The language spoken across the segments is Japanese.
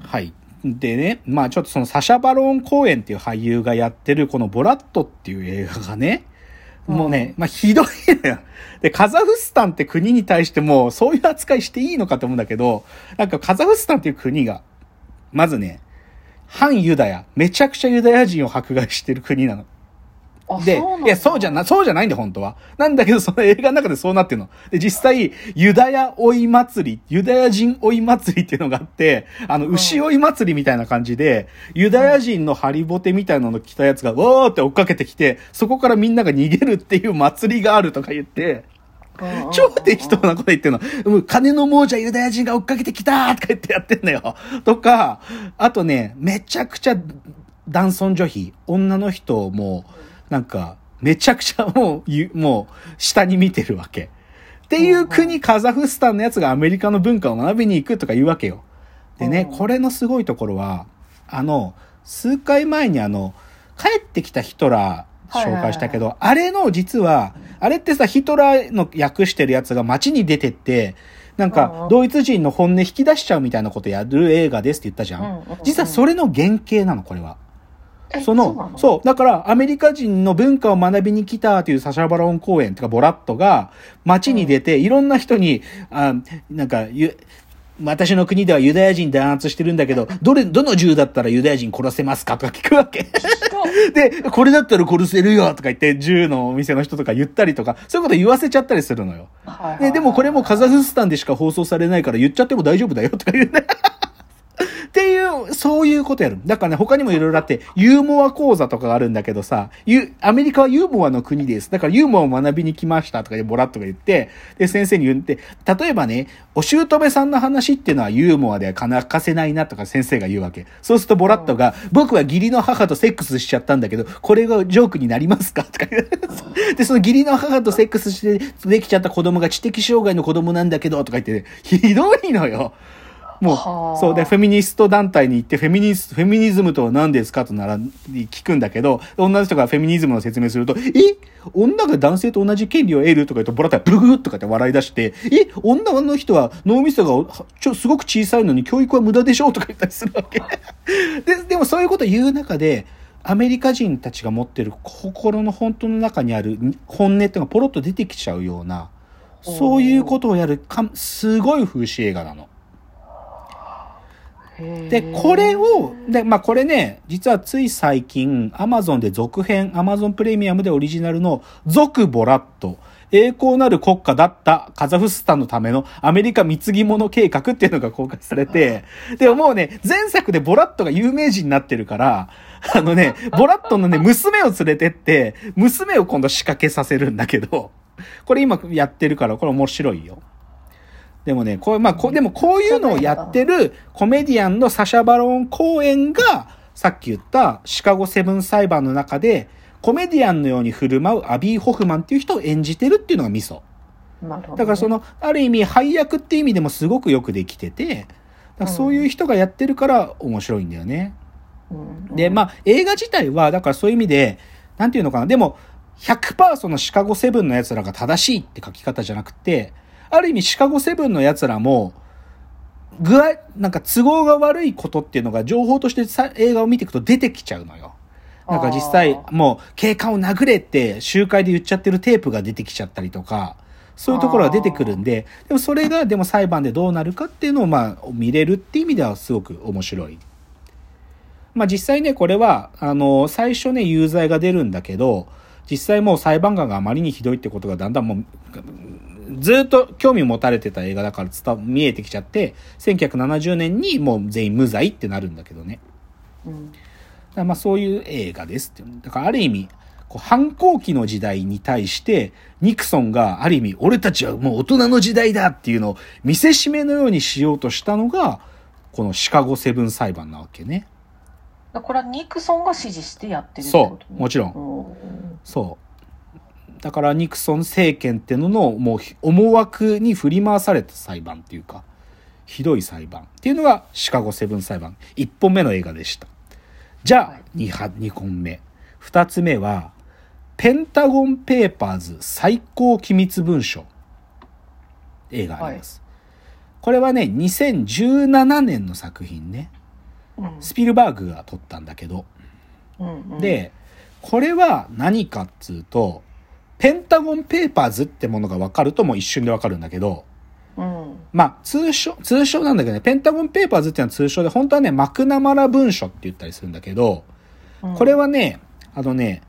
はい。でね、まあちょっとそのサシャ・バローン公演っていう俳優がやってるこのボラットっていう映画がね、もうね、まあひどいのよ。で、カザフスタンって国に対してもそういう扱いしていいのかと思うんだけど、なんかカザフスタンっていう国が、まずね、反ユダヤ、めちゃくちゃユダヤ人を迫害してる国なの。あで、いや、そうじゃな、そうじゃないんだよ、本当は。なんだけど、その映画の中でそうなってるの。で、実際、ユダヤ追い祭り、ユダヤ人追い祭りっていうのがあって、あの、ん牛追い祭りみたいな感じで、ユダヤ人のハリボテみたいなの着たやつが、わーって追っかけてきて、そこからみんなが逃げるっていう祭りがあるとか言って、超適当なこと言ってるの。もう金の亡者ユダヤ人が追っかけてきたとか言ってやってんのよ。とか、あとね、めちゃくちゃ男尊女卑、女の人をもう、なんか、めちゃくちゃもうゆ、もう、下に見てるわけ。っていう国、カザフスタンのやつがアメリカの文化を学びに行くとか言うわけよ。でね、うんこれのすごいところは、あの、数回前にあの、帰ってきたヒトラー紹介したけど、あれの実は、あれってさ、ヒトラーの訳してるやつが街に出てって、なんかドイツ人の本音引き出しちゃうみたいなことやる映画ですって言ったじゃん。実はそれの原型なの、これは。えその、うそう、だからアメリカ人の文化を学びに来たというサシャバロン公演とかボラットが街に出て、いろんな人に、あなんか、ゆ私の国ではユダヤ人弾圧してるんだけど、どれ、どの銃だったらユダヤ人殺せますか？とか聞くわけ。で、これだったら殺せるよとか言って、銃のお店の人とか言ったりとか、そういうこと言わせちゃったりするのよ。はいはいででもこれもカザフスタンでしか放送されないから言っちゃっても大丈夫だよとか言うね。っていう、そういうことやる。だからね、他にもいろいろあって、ユーモア講座とかがあるんだけどさ、ユアメリカはユーモアの国です。だからユーモアを学びに来ましたとかでボラッとか言って、で、先生に言って、例えばね、お姑さんの話っていうのはユーモアでは泣かせないなとか先生が言うわけ。そうするとボラットが、僕は義理の母とセックスしちゃったんだけど、これがジョークになりますかとか言う。で、その義理の母とセックスしてできちゃった子供が知的障害の子供なんだけど、とか言って、ねひどいのよ。もはあう、そうで、フェミニスト団体に行って、フェミニス、フェミニズムとは何ですかとなら、聞くんだけど、女の人がフェミニズムの説明すると、え？女が男性と同じ権利を得るとか言うと、ボラッタがブルグーとかって笑い出して、え？女の人は脳みそがはちょすごく小さいのに教育は無駄でしょとか言ったりするわけ。で、でもそういうこと言う中で、アメリカ人たちが持ってる心の本当の中にある本音っていうのがポロッと出てきちゃうような、そういうことをやるか、すごい風刺映画なの。で、これを、で、まあこれね、実はつい最近、アマゾンで続編、アマゾンプレミアムでオリジナルの、続ボラット、栄光なる国家だったカザフスタンのためのアメリカ貢ぎ物計画っていうのが公開されて、でももうね、前作でボラットが有名人になってるから、あのね、ボラットのね、娘を連れてって、娘を今度仕掛けさせるんだけど、これ今やってるから、これ面白いよ。でもね、こう、まあ、こう、でもこういうのをやってるコメディアンのサシャ・バロン公演が、さっき言ったシカゴセブン裁判の中で、コメディアンのように振る舞うアビー・ホフマンっていう人を演じてるっていうのがミソ。ねだからその、ある意味、配役っていう意味でもすごくよくできてて、だからそういう人がやってるから面白いんだよね。うんで、まあ、映画自体は、だからそういう意味で、なんていうのかな、でも、100%そのシカゴセブンの奴らが正しいって書き方じゃなくて、ある意味シカゴセブンの奴らも、具合、なんか都合が悪いことっていうのが情報としてさ映画を見ていくと出てきちゃうのよ。なんか実際もう警官を殴れって集会で言っちゃってるテープが出てきちゃったりとか、そういうところが出てくるんで、でもそれがでも裁判でどうなるかっていうのをまあ見れるっていう意味ではすごく面白い。まあ実際ね、これは、あの、最初ね、有罪が出るんだけど、実際もう裁判官があまりにひどいってことがだんだんもう、ずっと興味を持たれてた映画だから伝わ見えてきちゃって、1970年にもう全員無罪ってなるんだけどね。うんだまあそういう映画ですって。だからある意味、こう反抗期の時代に対して、ニクソンがある意味、俺たちはもう大人の時代だっていうのを見せしめのようにしようとしたのが、このシカゴセブン裁判なわけね。これはニクソンが指示してやってるってそことう、もちろん。んそう。だからニクソン政権ってののもう思惑に振り回された裁判っていうか、ひどい裁判っていうのがシカゴセブン裁判。1本目の映画でした。じゃあ、2, は2本目。2つ目は、ペンタゴンペーパーズ最高機密文書。映画あります。これはね、2017年の作品ね。うんスピルバーグが撮ったんだけど、うんうん、で、これは何かっつうと、ペンタゴンペーパーズってものがわかるともう一瞬でわかるんだけど、うん。まあ、通称、通称なんだけどね、ペンタゴンペーパーズっていうのは通称で、本当はね、マクナマラ文書って言ったりするんだけど、うんこれはね、あのね、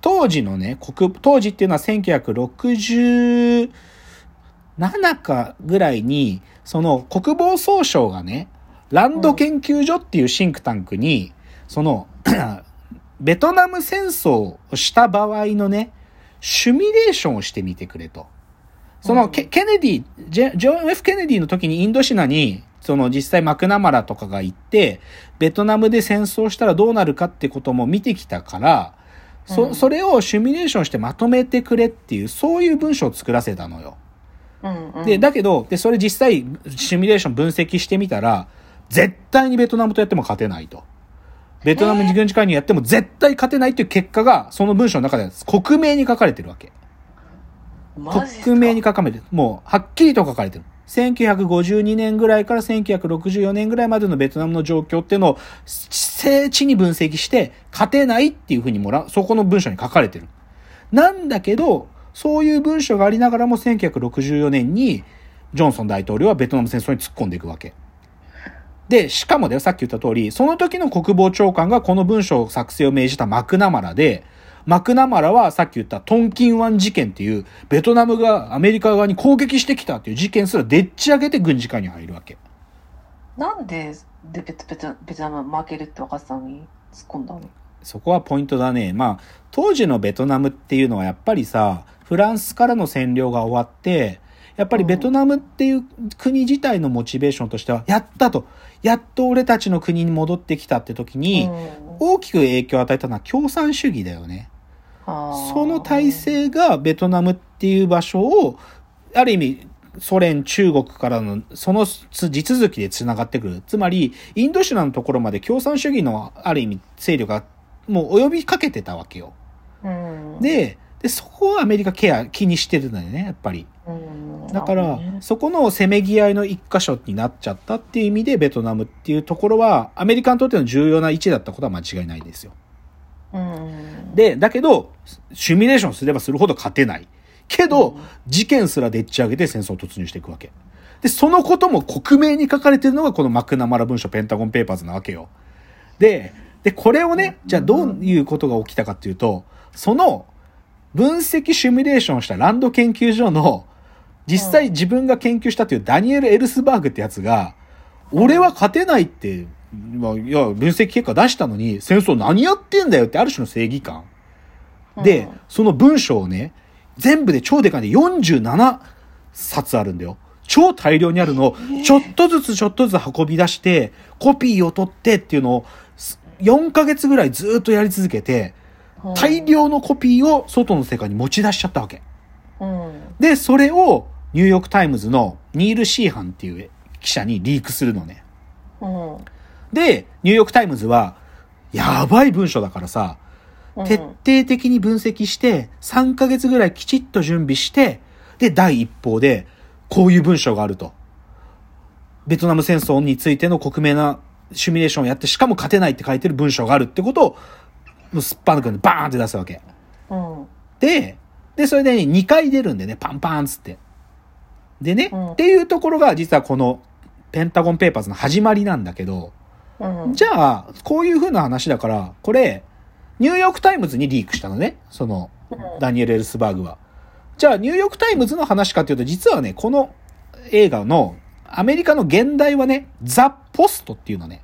当時のね、国、当時っていうのは1967かぐらいに、その国防総省がね、ランド研究所っていうシンクタンクに、その、ベトナム戦争をした場合のね、シミュレーションをしてみてくれと。その、うんケケネディ、ジョン・ F・ ケネディの時にインドシナに、その実際マクナマラとかが行って、ベトナムで戦争したらどうなるかってことも見てきたから、そ、うんそれをシミュレーションしてまとめてくれっていう、そういう文章を作らせたのよ。うんうん、で、だけど、で、それ実際、シミュレーション分析してみたら、絶対にベトナムとやっても勝てないと。ベトナム軍事介入やっても絶対勝てないっていう結果が、その文章の中で克明に書かれてるわけ。克明に書かれてる。もう、はっきりと書かれてる。1952年ぐらいから1964年ぐらいまでのベトナムの状況っていうのを、精緻に分析して、勝てないっていうふうにもら、そこの文章に書かれてる。なんだけど、そういう文章がありながらも1964年に、ジョンソン大統領はベトナム戦争に突っ込んでいくわけ。で、しかもだよ、さっき言った通り、その時の国防長官がこの文章作成を命じたマクナマラで、マクナマラはさっき言ったトンキン湾事件っていう、ベトナムがアメリカ側に攻撃してきたっていう事件すらでっち上げて軍事介入に入るわけ。なんででベトベトベトナム負けるって分かってたのに突っ込んだの？そこはポイントだね。まあ、当時のベトナムっていうのはやっぱりさ、フランスからの占領が終わって、やっぱりベトナムっていう国自体のモチベーションとしては、やったと。やっと俺たちの国に戻ってきたって時に、うん大きく影響を与えたのは共産主義だよね。その体制がベトナムっていう場所を、ある意味、ソ連、中国からの、そのつ地続きで繋がってくる。つまり、インドシナのところまで共産主義の、ある意味、勢力が、もう及びかけてたわけよ。うん、で、で、そこをアメリカケア、気にしてるんだよね、やっぱり。うん、だからそこのせめぎ合いの一箇所になっちゃったっていう意味で、ベトナムっていうところは、アメリカにとっての重要な位置だったことは間違いないですよ。うん、で、だけど、シミュレーションすればするほど勝てない。けど、うん事件すらでっち上げて戦争突入していくわけ。で、そのことも克明に書かれてるのがこのマクナマラ文書ペンタゴンペーパーズなわけよ。で、で、これをね、じゃあどういうことが起きたかっていうと、その分析シミュレーションしたランド研究所の実際自分が研究したというダニエル・エルスバーグってやつが、俺は勝てないって、まあ、いや、分析結果出したのに、戦争何やってんだよってある種の正義感。で、その文章をね、全部で超でかいんで47冊あるんだよ。超大量にあるのを、ちょっとずつちょっとずつ運び出して、コピーを取ってっていうのを、す4ヶ月ぐらいずっとやり続けて、うん大、量のコピーを外の世界に持ち出しちゃったわけ。うん、で、それをニューヨークタイムズのニール・シーハンっていう記者にリークするのね。うん、で、ニューヨークタイムズは、やばい文章だからさ、うん徹底的に分析して、3ヶ月ぐらいきちっと準備して、で、第一報で、こういう文章があると。ベトナム戦争についての克明なシミュレーションをやって、しかも勝てないって書いてる文章があるってことを、もうすっぱ抜くんでバーンって出すわけ。うん、で、で、それでね、2回出るんでね、パンパンっつって。でね、うんっていうところが実はこのペンタゴンペーパーズの始まりなんだけど、うん、じゃあ、こういう風な話だから、これ、ニューヨークタイムズにリークしたのね。その、ダニエル・エルスバーグは。じゃあ、ニューヨークタイムズの話かっていうと、実はね、この映画の、アメリカの原題はね、 The Post っていうのね。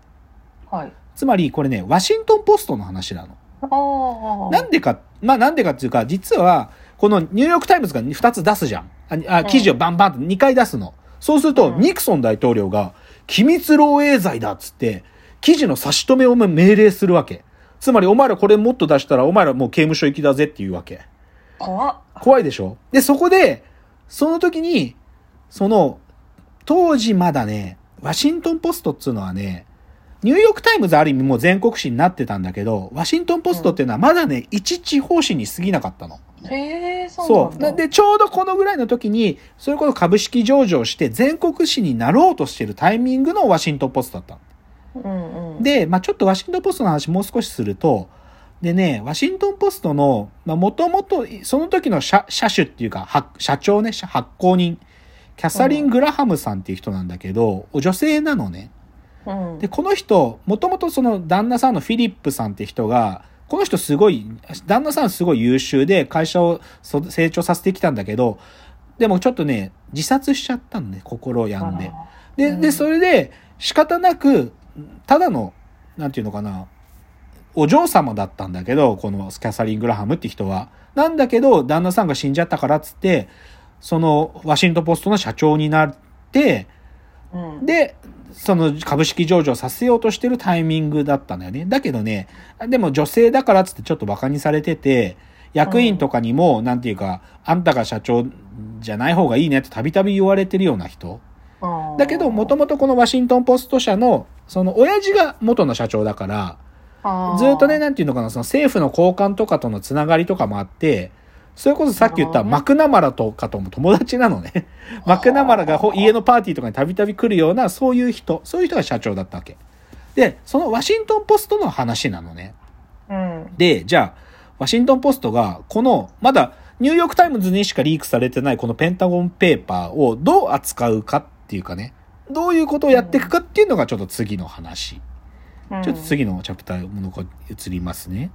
はい。つまり、これね、ワシントン・ポストの話なの。なんでか、まあなんでかっていうか、実は、このニューヨークタイムズが2つ出すじゃん。あ、あ記事をバンバンと2回出すの。そうすると、うんニクソン大統領が、機密漏洩罪だっつって、記事の差し止めを命令するわけ。つまり、お前らこれもっと出したら、お前らもう刑務所行きだぜっていうわけ。怖っ。怖いでしょ？で、そこで、その時に、その、当時まだね、ワシントンポストっつうのはね、ニューヨークタイムズある意味もう全国紙になってたんだけど、ワシントンポストっていうのはまだね、一地方紙に過ぎなかったの。へえ、そう。なんで、ちょうどこのぐらいの時に、それこそ株式上場して全国紙になろうとしてるタイミングのワシントンポストだったの。うんうん。、で、まあちょっとワシントンポストの話もう少しすると、でね、ワシントンポストの、まあもともと、その時の社社主っていうか、は社長ね、社発行人、キャサリン・グラハムさんっていう人なんだけど、女性なのね。うん。で、この人、もともとその旦那さんのフィリップさんって人が、この人すごい、旦那さんすごい優秀で会社をそ成長させてきたんだけど、でもちょっとね、自殺しちゃったのね、心を病んで。で、で、うんそれで仕方なく、ただの、なんていうのかな、お嬢様だったんだけど、このキャサリン・グラハムって人は。なんだけど、旦那さんが死んじゃったからっつって、その、ワシントンポストの社長になって、うん、で、その株式上場させようとしてるタイミングだったんだよね。だけどね、でも女性だからっつってちょっと馬鹿にされてて、役員とかにも、なんていうか、あんたが社長じゃない方がいいねってたびたび言われてるような人。うんだけど、もともとこのワシントンポスト社の、その親父が元の社長だから、ずっとね、なんていうのかな、その政府の高官とかとのつながりとかもあって、それこそさっき言ったマクナマラとかとも友達なのね。マクナマラがほ家のパーティーとかにたびたび来るような、そういう人、そういう人が社長だったわけ。で、そのワシントンポストの話なのね。うん。で、じゃあ、ワシントンポストが、この、まだ、ニューヨークタイムズにしかリークされてないこのペンタゴンペーパーをどう扱うかっていうかね、どういうことをやっていくかっていうのがちょっと次の話。うんちょっと次のチャプターものが移りますね。